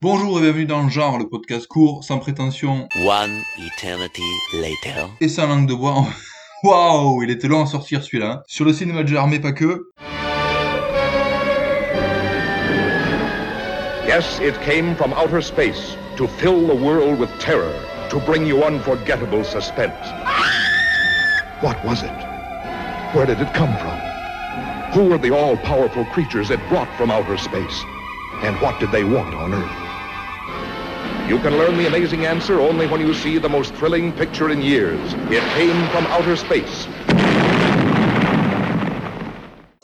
Bonjour et bienvenue dans le genre, le podcast court, sans prétention One eternity later. et sans langue de bois. Waouh, il était long à sortir celui-là. hein. Sur le cinéma de genre, mais pas que. Yes, it came from outer space to fill the world with terror, to bring you unforgettable suspense. What was it? Where did it come from? Who were the all powerful creatures it brought from outer space? And what did they want on Earth? You can learn the amazing answer only when you see the most thrilling picture in years. It came from outer space.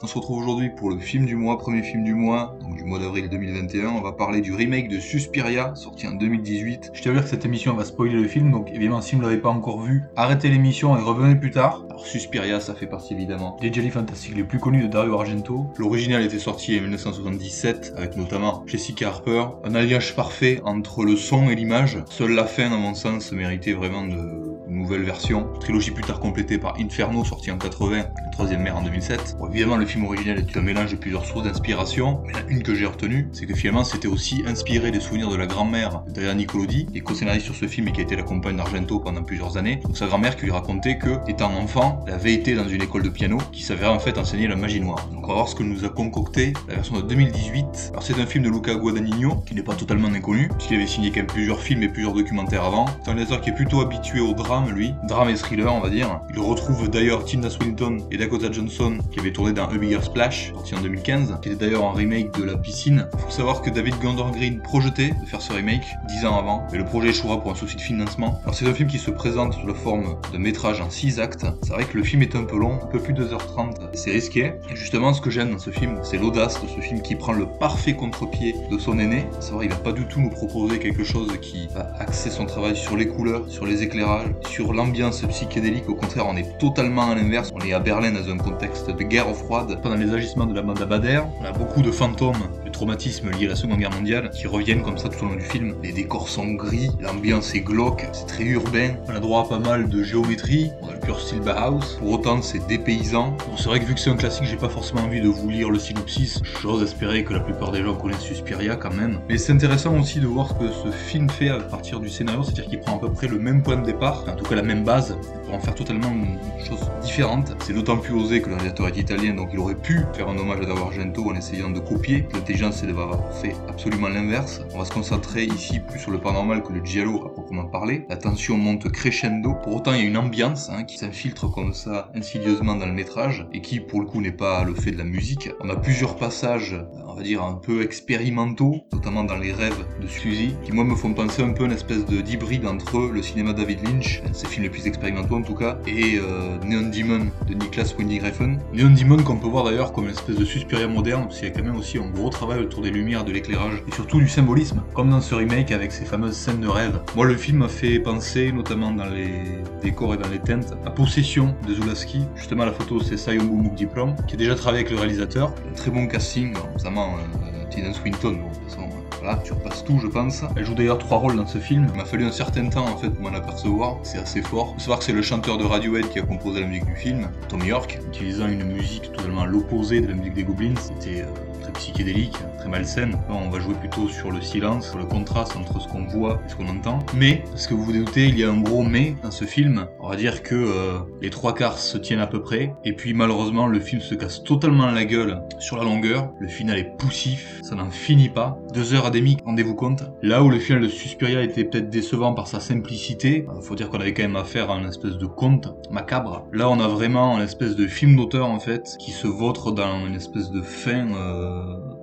On se retrouve aujourd'hui pour le film du mois, premier film du mois, donc du mois d'avril 2021. On va parler du remake de Suspiria, sorti en 2018. Je dire que cette émission va spoiler le film, donc évidemment, si vous ne l'avez pas encore vu, arrêtez l'émission et revenez plus tard. Alors, Suspiria, ça fait partie évidemment des jelly fantastiques les plus connus de Dario Argento. L'original était sorti en 1977, avec notamment Jessica Harper. Un alliage parfait entre le son et l'image. Seule la fin, à mon sens, méritait vraiment de nouvelle version. Trilogie plus tard complétée par Inferno, sorti en 80, le troisième mère en 2007. Bon, évidemment, le film original est un mélange de plusieurs sources d'inspiration, mais la une que j'ai retenue, c'est que finalement c'était aussi inspiré des souvenirs de la grand-mère d'Adriana Nicolodi, qui est co-scénariste sur ce film et qui a été la compagne d'Argento pendant plusieurs années. Donc sa grand-mère qui lui racontait que, étant enfant, elle avait été dans une école de piano qui s'avérait en fait enseigner la magie noire. Donc on va voir ce que nous a concocté la version de 2018. Alors c'est un film de Luca Guadagnino, qui n'est pas totalement inconnu, puisqu'il avait signé quand même plusieurs films et plusieurs documentaires avant. C'est un réalisateur qui est plutôt habitué au drame, lui. Drame et thriller, on va dire. Il retrouve d'ailleurs Tilda Swinton et Dakota Johnson, qui avaient tourné dans A Bigger Splash, sorti en 2015, qui était d'ailleurs un remake de La Piscine. Faut savoir que David Gordon Green projetait de faire ce remake 10 ans avant, mais le projet échouera pour un souci de financement. Alors c'est un film qui se présente sous la forme de métrage en 6 actes. C'est vrai que le film est un peu long, un peu plus de 2h30, c'est risqué. Et justement, ce que j'aime dans ce film, c'est l'audace de ce film qui prend le parfait contre-pied de son aîné. C'est vrai, il va pas du tout nous proposer quelque chose qui va axer son travail sur les couleurs, sur les éclairages, sur l'ambiance psychédélique. Au contraire, on est totalement à l'inverse. On est à Berlin dans un contexte de guerre froide. Pendant les agissements de la bande à Bader, on a beaucoup de fantômes, traumatismes liés à la Seconde Guerre mondiale qui reviennent comme ça tout au long du film. Les décors sont gris, l'ambiance est glauque, c'est très urbain. On a droit à pas mal de géométrie, on a le pur style Bauhaus. Pour autant, c'est dépaysant. Bon, c'est vrai que vu que c'est un classique, j'ai pas forcément envie de vous lire le synopsis. J'ose espérer que la plupart des gens connaissent Suspiria quand même. Mais c'est intéressant aussi de voir ce que ce film fait à partir du scénario, c'est-à-dire qu'il prend à peu près le même point de départ, en tout cas la même base, faire totalement une chose différente. C'est d'autant plus osé que le réalisateur est italien, donc il aurait pu faire un hommage à Dario Argento en essayant de copier. L'intelligence, c'est d'avoir fait absolument l'inverse. On va se concentrer ici plus sur le paranormal que le giallo à proprement parler. La tension monte crescendo. Pour autant, il y a une ambiance hein, qui s'infiltre comme ça insidieusement dans le métrage et qui, pour le coup, n'est pas le fait de la musique. On a plusieurs passages, on va dire, un peu expérimentaux, notamment dans les rêves de Suzy, qui moi me font penser un peu à une espèce de d'hybride entre le cinéma David Lynch, ses films les plus expérimentaux en tout cas, et euh, Neon Demon de Niklas Winding Refn. Neon Demon qu'on peut voir d'ailleurs comme une espèce de Suspiria moderne, parce qu'il y a quand même aussi un gros travail autour des lumières, de l'éclairage, et surtout du symbolisme, comme dans ce remake avec ces fameuses scènes de rêve. Moi le film m'a fait penser, notamment dans les décors et dans les teintes, à Possession de Zulaski. Justement la photo c'est Sayombo Mukdiplom, qui a déjà travaillé avec le réalisateur. Un très bon casting, notamment euh, Tilda Swinton, bon, de toute façon, euh, voilà, tu repasses tout, je pense. Elle joue d'ailleurs trois rôles dans ce film. Il m'a fallu un certain temps en fait pour m'en apercevoir. C'est assez fort. Faut savoir que c'est le chanteur de Radiohead qui a composé la musique du film, Tom York, utilisant une musique totalement l'opposé de la musique des Goblins. C'était euh, très psychédélique, très malsaine. On va jouer plutôt sur le silence, sur le contraste entre ce qu'on voit et ce qu'on entend. Mais, parce que vous vous doutez, il y a un gros mais dans ce film. On va dire que euh, les trois quarts se tiennent à peu près. Et puis malheureusement, le film se casse totalement la gueule sur la longueur. Le final est poussif, ça n'en finit pas. Deux heures à demi, rendez-vous compte. Là où le final de Suspiria était peut-être décevant par sa simplicité, euh, faut dire qu'on avait quand même affaire à une espèce de conte macabre. Là, on a vraiment une espèce de film d'auteur en fait, qui se vautre dans une espèce de fin euh,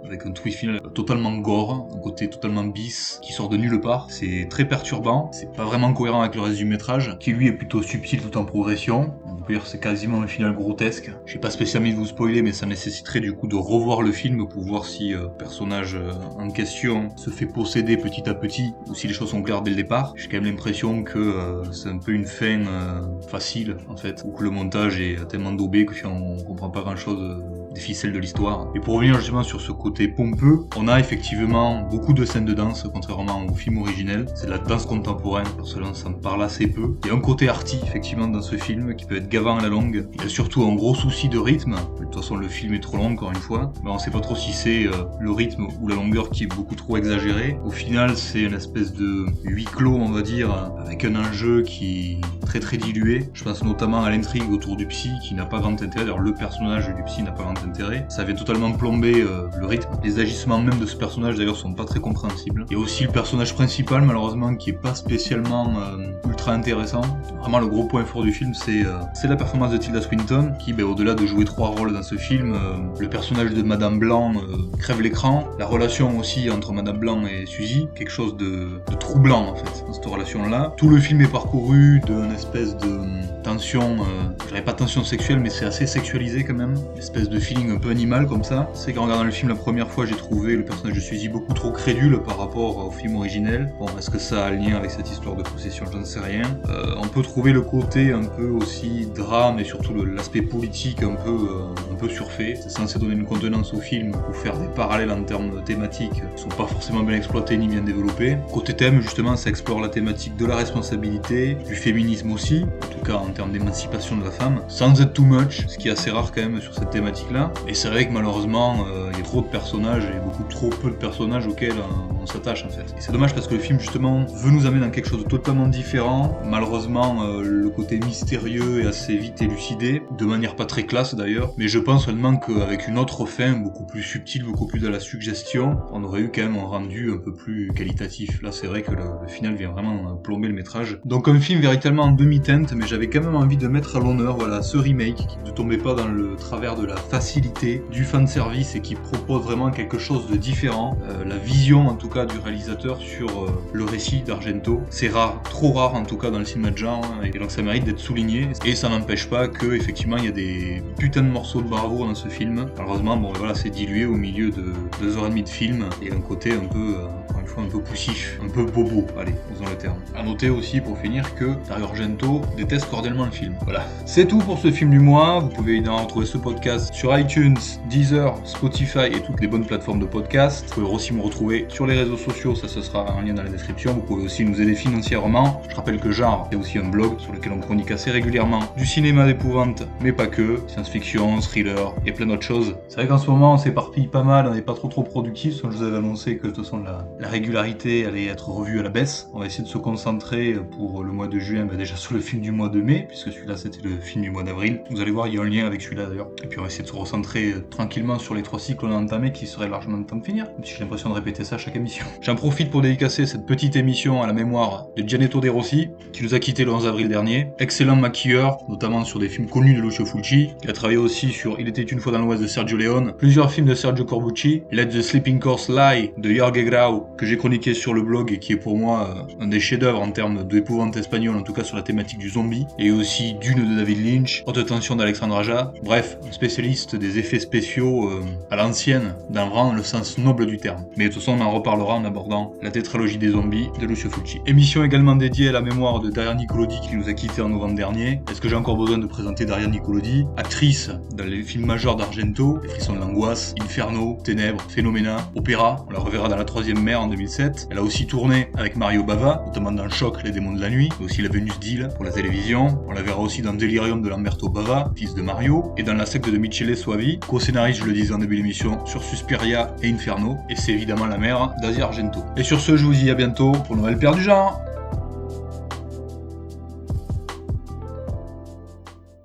avec un twist final totalement gore, un côté totalement bis, qui sort de nulle part. C'est très perturbant, c'est pas vraiment cohérent avec le reste du métrage, qui lui est plutôt subtil tout en progression. On peut dire c'est quasiment un final grotesque. J'ai pas spécialement de vous spoiler, mais ça nécessiterait du coup de revoir le film pour voir si euh, le personnage euh, en question se fait posséder petit à petit, ou si les choses sont claires dès le départ. J'ai quand même l'impression que euh, c'est un peu une fin euh, facile en fait, ou que le montage est tellement daubé que on comprend pas grand chose des ficelles de l'histoire. Et pour revenir justement sur ce côté pompeux, on a effectivement beaucoup de scènes de danse, contrairement au film originel. C'est de la danse contemporaine, personnellement ça me parle assez peu. Il y a un côté arty effectivement dans ce film qui peut être gavant à la longue. Il y a surtout un gros souci de rythme. De toute façon le film est trop long encore une fois. Mais on sait pas trop si c'est euh, le rythme ou la longueur qui est beaucoup trop exagéré. Au final c'est une espèce de huis clos on va dire, avec un enjeu qui est très très dilué. Je pense notamment à l'intrigue autour du psy qui n'a pas grand intérêt. D'ailleurs le personnage du psy n'a pas grand intérêt. Ça vient totalement plomber euh, le rythme. Les agissements même de ce personnage d'ailleurs sont pas très compréhensibles. Et aussi le personnage principal malheureusement qui est pas spécialement euh, ultra intéressant. Vraiment le gros point fort du film c'est euh, c'est la performance de Tilda Swinton qui ben, au-delà de jouer trois rôles dans ce film, le personnage de Madame Blanc crève l'écran. La relation aussi entre Madame Blanc et Suzy, quelque chose de, troublant en fait dans cette relation là. Tout le film est parcouru d'une espèce de tension, je dirais pas tension sexuelle, mais c'est assez sexualisé quand même. Une espèce de un peu animal comme ça. C'est qu'en regardant le film la première fois, j'ai trouvé le personnage de Suzy beaucoup trop crédule par rapport au film originel. Bon, est-ce que ça a un lien avec cette histoire de possession? Je ne sais rien. Euh, on peut trouver le côté un peu aussi drame et surtout l'aspect politique un peu, euh, un peu surfait. C'est censé donner une contenance au film ou faire des parallèles en termes thématiques qui sont pas forcément bien exploités ni bien développés. Côté thème, justement, ça explore la thématique de la responsabilité, du féminisme aussi, en tout cas en termes d'émancipation de la femme, sans être too much, ce qui est assez rare quand même sur cette thématique-là. Et c'est vrai que malheureusement, euh, il y a trop de personnages et beaucoup trop peu de personnages auxquels euh, on s'attache en fait. Et c'est dommage parce que le film justement veut nous amener dans quelque chose de totalement différent. Malheureusement, euh, le côté mystérieux est assez vite élucidé, de manière pas très classe d'ailleurs. Mais je pense seulement qu'avec une autre fin, beaucoup plus subtile, beaucoup plus de la suggestion, on aurait eu quand même un rendu un peu plus qualitatif. Là, c'est vrai que le, final vient vraiment plomber le métrage. Donc un film véritablement en demi-teinte, mais j'avais quand même envie de mettre à l'honneur voilà, ce remake qui ne tombait pas dans le travers de la facilité, du fan service et qui propose vraiment quelque chose de différent. Euh, la vision en tout cas du réalisateur sur euh, le récit d'Argento, c'est rare, trop rare en tout cas dans le cinéma de genre, hein, et donc ça mérite d'être souligné. Et ça n'empêche pas que effectivement il y a des putains de morceaux de bravoure dans ce film. Malheureusement, bon voilà, c'est dilué au milieu de deux heures et demie de film et un côté un peu, euh, un peu poussif, un peu bobo. Allez, osons le terme. À noter aussi pour finir que Dario Argento déteste cordialement le film. Voilà. C'est tout pour ce film du mois. Vous pouvez évidemment retrouver ce podcast sur iTunes, Deezer, Spotify et toutes les bonnes plateformes de podcast. Vous pouvez aussi me retrouver sur les réseaux sociaux, ça ce sera un lien dans la description. Vous pouvez aussi nous aider financièrement. Je rappelle que Genre est aussi un blog sur lequel on chronique assez régulièrement du cinéma d'épouvante, mais pas que, science-fiction, thriller et plein d'autres choses. C'est vrai qu'en ce moment on s'éparpille pas mal, on n'est pas trop trop productif. Je vous avais annoncé que de toute façon la, la régularité allait être revue à la baisse. On va essayer de se concentrer pour le mois de juin, bah déjà sur le film du mois de mai, puisque celui-là c'était le film du mois d'avril. Vous allez voir, il y a un lien avec celui-là d'ailleurs. Et puis on va essayer de se recentrer euh, tranquillement sur les trois cycles qu'on a entamés qui seraient largement de temps de finir. Même si j'ai l'impression de répéter ça à chaque émission. J'en profite pour dédicacer cette petite émission à la mémoire de Gianetto De Rossi, qui nous a quitté le 11 avril dernier. Excellent maquilleur, notamment sur des films connus de Lucio Fulci. Il a travaillé aussi sur Il était une fois dans l'Ouest de Sergio Leone, plusieurs films de Sergio Corbucci, Let the Sleeping Course Lie de Jorge Grau, que j'ai chroniqué sur le blog et qui est pour moi euh, un des chefs-d'œuvre en termes d'épouvante espagnole, en tout cas sur la thématique du zombie, et aussi Dune de David Lynch, Haute tension d'Alexandre Aja, bref, spécialiste des effets spéciaux euh, à l'ancienne, dans le sens noble du terme. Mais de toute façon, on en reparlera en abordant la tétralogie des zombies de Lucio Fulci. Émission également dédiée à la mémoire de Daria Nicolodi qui nous a quitté en novembre dernier. Est-ce que j'ai encore besoin de présenter Daria Nicolodi? Actrice dans les films majeurs d'Argento, Les frissons de l'angoisse, Inferno, Ténèbres, Phénoména, Opéra, on la reverra dans La troisième mer en 2007. Elle a aussi tourné avec Mario Bava, notamment dans Choc, Les démons de la nuit, mais aussi La Vénus d'Île pour la télévision. On la verra aussi dans Delirium de Lamberto Bava, fils de Mario, et dans La secte de Michele Soavi, co-scénariste, je le disais en début d'émission, sur Suspiria et Inferno, et c'est évidemment la mère d'Asia Argento. Et sur ce, je vous dis à bientôt pour Noël Père du genre